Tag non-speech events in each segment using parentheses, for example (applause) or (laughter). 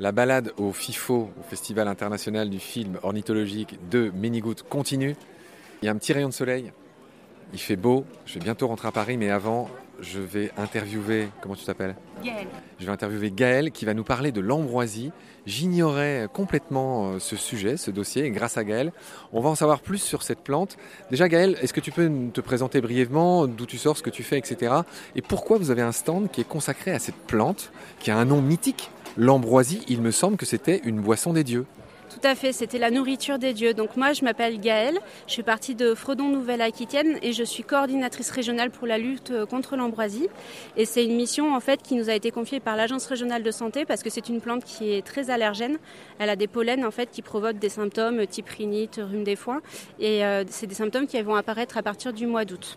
La balade au FIFO, au Festival international du film ornithologique de Ménigout, continue. Il y a un petit rayon de soleil. Il fait beau. Je vais bientôt rentrer à Paris, mais avant, je vais interviewer. Comment tu t'appelles? Gaël. Je vais interviewer Gaël qui va nous parler de l'ambroisie. J'ignorais complètement euh, ce sujet, ce dossier, et grâce à Gaël, on va en savoir plus sur cette plante. Déjà, Gaël, est-ce que tu peux te présenter brièvement d'où tu sors, ce que tu fais, etc. Et pourquoi vous avez un stand qui est consacré à cette plante, qui a un nom mythique? L'ambroisie, il me semble que c'était une boisson des dieux. Tout à fait, c'était la nourriture des dieux. Donc moi, je m'appelle Gaëlle, je suis partie de Fredon Nouvelle-Aquitaine et je suis coordinatrice régionale pour la lutte euh, contre l'ambroisie. Et c'est une mission qui nous a été confiée par l'agence régionale de santé parce que c'est une plante qui est très allergène. Elle a des pollens en fait qui provoquent des symptômes type rhinite, rhume des foins et euh, c'est des symptômes qui vont apparaître à partir du mois d'août.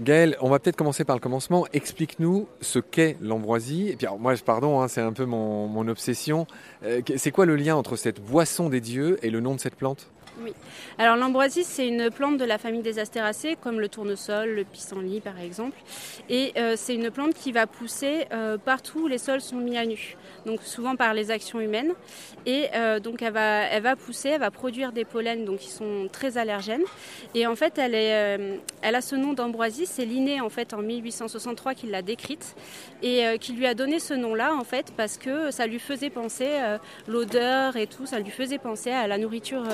Gaël, on va peut-être commencer par le commencement. Explique-nous ce qu'est l'ambroisie. Et puis, pardon, hein, c'est un peu mon, obsession. Euh, c'est quoi le lien entre cette boisson des dieux et le nom de cette plante? Oui. Alors l'ambroisie, c'est une plante de la famille des astéracées, comme le tournesol, le pissenlit par exemple. Et euh, c'est une plante qui va pousser euh, partout où les sols sont mis à nu donc souvent par les actions humaines. Et euh, donc elle va, elle va pousser, elle va produire des pollens donc, qui sont très allergènes. Et en fait, elle, est, elle a ce nom d'ambroisie, c'est Linné en fait en 1863 qui l'a décrite et qui lui a donné ce nom-là en fait parce que ça lui faisait penser l'odeur et tout, ça lui faisait penser à la nourriture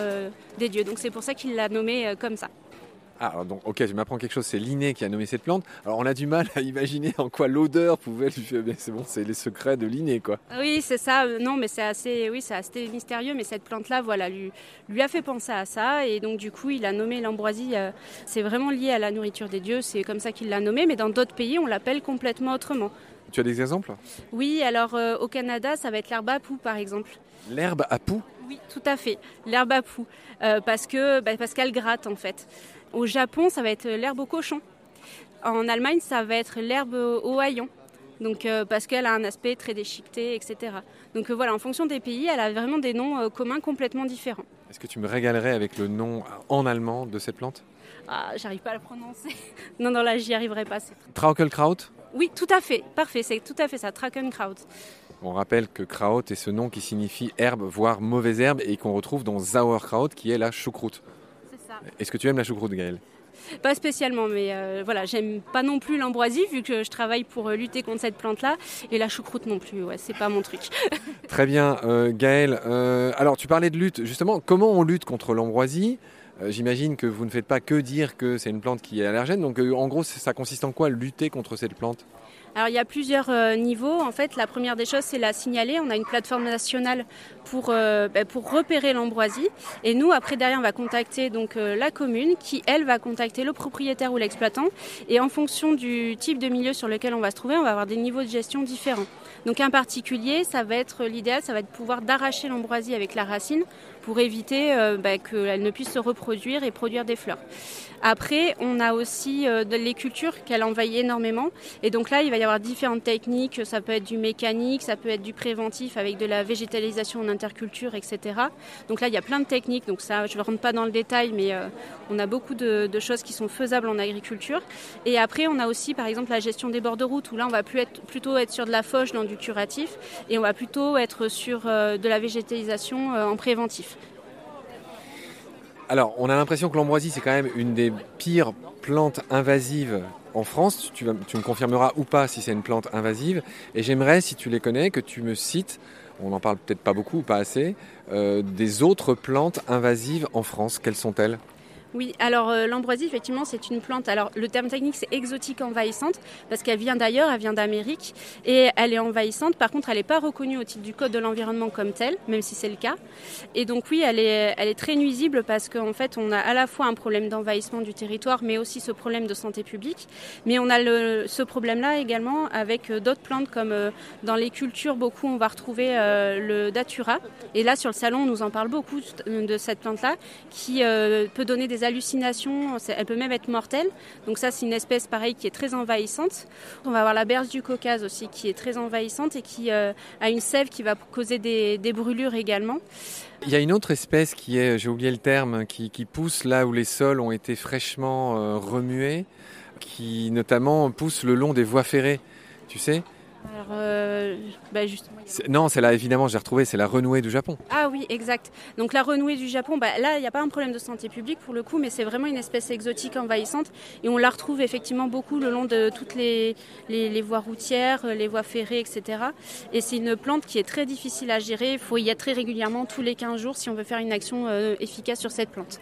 des dieux. Donc c'est pour ça qu'il l'a nommée comme ça. Ah, donc, ok, je m'apprends quelque chose, c'est Linné qui a nommé cette plante. Alors, on a du mal à imaginer en quoi l'odeur pouvait lui faire. C'est bon, c'est les secrets de Linné, quoi. Oui, c'est ça. Euh, non, mais c'est assez, oui, c'est assez mystérieux, mais cette plante-là, voilà, lui, lui a fait penser à ça. Et donc, du coup, il a nommé l'ambroisie. Euh, c'est vraiment lié à la nourriture des dieux, c'est comme ça qu'il l'a nommé, mais dans d'autres pays, on l'appelle complètement autrement. Tu as des exemples? Oui, alors euh, au Canada, ça va être l'herbe à poux, par exemple. L'herbe à poux? Oui, tout à fait. L'herbe à poux, parce que bah, parce qu'elle gratte en fait. Au Japon, ça va être l'herbe au cochon. En Allemagne, ça va être l'herbe au haillon. Donc, euh, parce qu'elle a un aspect très déchiqueté, etc. Donc euh, voilà, en fonction des pays, elle a vraiment des noms euh, communs complètement différents. Est-ce que tu me régalerais avec le nom en allemand de cette plante? Ah, j'arrive pas à le prononcer. (laughs) non, non, là, j'y arriverai pas. Traukelkraut Oui, tout à fait. Parfait, c'est tout à fait ça, Traukelkraut. On rappelle que Kraut est ce nom qui signifie herbe, voire mauvaise herbe, et qu'on retrouve dans Sauerkraut, qui est la choucroute. Est-ce que tu aimes la choucroute, Gaëlle? Pas spécialement, mais euh, voilà, j'aime pas non plus l'ambroisie vu que je travaille pour euh, lutter contre cette plante-là, et la choucroute non plus, ouais, c'est pas mon truc. (laughs) Très bien, euh, Gaëlle. alors, tu parlais de lutte, justement, comment on lutte contre l'ambroisie? J'imagine que vous ne faites pas que dire que c'est une plante qui est allergène, donc en gros, ça consiste en quoi lutter contre cette plante? Alors il y a plusieurs euh, niveaux. En fait, la première des choses, c'est la signaler. On a une plateforme nationale pour, euh, bah, pour repérer l'ambroisie. Et nous, après, derrière, on va contacter donc euh, la commune qui, elle, va contacter le propriétaire ou l'exploitant. Et en fonction du type de milieu sur lequel on va se trouver, on va avoir des niveaux de gestion différents. Donc un particulier, ça va être l'idéal, ça va être pouvoir d'arracher l'ambroisie avec la racine pour éviter bah, qu'elle ne puisse se reproduire et produire des fleurs. Après, on a aussi euh, les cultures qu'elle envahit énormément. Et donc là, il va y avoir différentes techniques. Ça peut être du mécanique, ça peut être du préventif avec de la végétalisation en interculture, etc. Donc là, il y a plein de techniques. Donc ça, je ne rentre pas dans le détail, mais euh, on a beaucoup de, choses qui sont faisables en agriculture. Et après, on a aussi, par exemple, la gestion des bords de route, où là, on va plutôt être sur de la fauche dans du curatif, et on va plutôt être sur euh, de la végétalisation en préventif. Alors, on a l'impression que l'ambroisie, c'est quand même une des pires plantes invasives en France. Tu, me confirmeras ou pas si c'est une plante invasive. Et j'aimerais, si tu les connais, que tu me cites, on n'en parle peut-être pas beaucoup ou pas assez, euh, des autres plantes invasives en France. Quelles sont-elles? Oui, alors euh, l'ambroisie, effectivement, c'est une plante. Alors le terme technique, c'est exotique envahissante, parce qu'elle vient d'ailleurs, elle vient d'Amérique, et elle est envahissante. Par contre, elle n'est pas reconnue au titre du Code de l'environnement comme telle, même si c'est le cas. Et donc oui, elle est, elle est très nuisible parce qu'en fait, on a à la fois un problème d'envahissement du territoire, mais aussi ce problème de santé publique. Mais on a ce problème-là également avec euh, d'autres plantes, comme euh, dans les cultures, beaucoup, on va retrouver le datura. Et là, sur le salon, on nous en parle beaucoup de cette plante-là, qui peut donner des hallucinations, elle peut même être mortelle. Donc ça, c'est une espèce pareille qui est très envahissante. On va avoir la berge du Caucase aussi qui est très envahissante et qui euh, a une sève qui va causer des, brûlures également. Il y a une autre espèce qui est, j'ai oublié le terme, qui, pousse là où les sols ont été fraîchement euh, remués, qui notamment pousse le long des voies ferrées. Tu sais Alors, euh, bah, justement. Non, c'est là, évidemment, j'ai retrouvé, c'est la renouée du Japon. Ah oui, exact. Donc la renouée du Japon, bah, là, il n'y a pas un problème de santé publique pour le coup, mais c'est vraiment une espèce exotique envahissante. Et on la retrouve effectivement beaucoup le long de toutes les, les, voies routières, euh, les voies ferrées, etc. Et c'est une plante qui est très difficile à gérer. Il faut y être très régulièrement, tous les 15 jours, si on veut faire une action euh, efficace sur cette plante.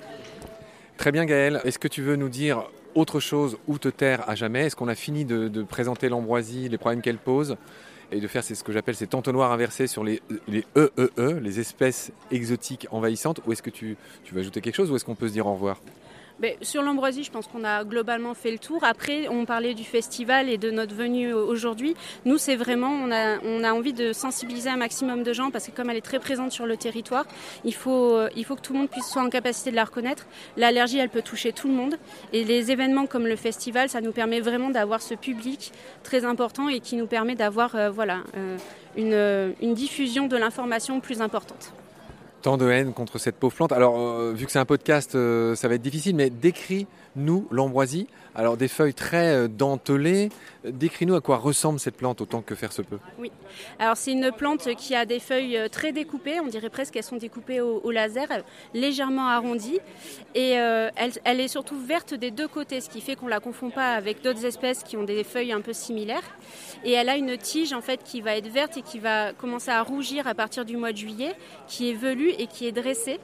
Très bien, Gaël. Est-ce que tu veux nous dire autre chose ou te taire à jamais? Est-ce qu'on a fini de, présenter l'ambroisie, les problèmes qu'elle pose et de faire ce que j'appelle ces entonnoirs inversés sur les, les EEE, e e, les espèces exotiques envahissantes? Ou est-ce que tu, tu veux ajouter quelque chose ou est-ce qu'on peut se dire au revoir? Sur l'ambroisie, je pense qu'on a globalement fait le tour. Après, on parlait du festival et de notre venue aujourd'hui. Nous, c'est vraiment, on a, envie de sensibiliser un maximum de gens parce que comme elle est très présente sur le territoire, il faut, euh, il faut que tout le monde puisse soit en capacité de la reconnaître. L'allergie, elle peut toucher tout le monde. Et les événements comme le festival, ça nous permet vraiment d'avoir ce public très important et qui nous permet d'avoir euh, euh, une diffusion de l'information plus importante tant de haine contre cette pauvre plante. Alors, euh, vu que c'est un podcast, euh, ça va être difficile, mais décris-nous l'ambroisie. Alors, des feuilles très euh, dentelées. Décris-nous à quoi ressemble cette plante autant que faire se peut. Oui. Alors, c'est une plante qui a des feuilles très découpées. On dirait presque qu'elles sont découpées au, laser, légèrement arrondies. Et elle, elle, est surtout verte des deux côtés, ce qui fait qu'on ne la confond pas avec d'autres espèces qui ont des feuilles un peu similaires. Et elle a une tige, en fait, qui va être verte et qui va commencer à rougir à partir du mois de juillet, qui est velue et qui est dressée.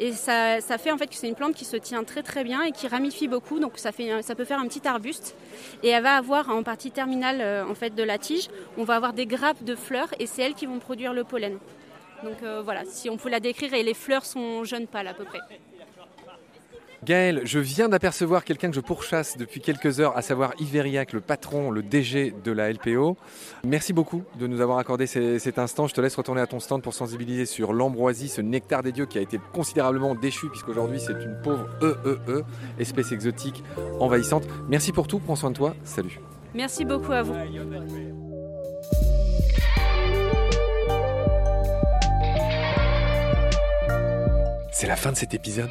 Et ça, fait en fait que c'est une plante qui se tient très très bien et qui ramifie beaucoup. Donc ça, fait, ça peut faire un petit arbuste. Et elle va avoir en partie terminale euh, en fait de la tige, on va avoir des grappes de fleurs et c'est elles qui vont produire le pollen. Donc euh, voilà, si on peut la décrire, et les fleurs sont jeunes pâles à peu près. Gaël, je viens d'apercevoir quelqu'un que je pourchasse depuis quelques heures, à savoir Yveriac, le patron, le DG de la LPO. Merci beaucoup de nous avoir accordé cet instant. Je te laisse retourner à ton stand pour sensibiliser sur l'ambroisie, ce nectar des dieux qui a été considérablement déchu, puisqu'aujourd'hui c'est une pauvre EEE, e, espèce exotique envahissante. Merci pour tout, prends soin de toi, salut. Merci beaucoup à vous. C'est la fin de cet épisode.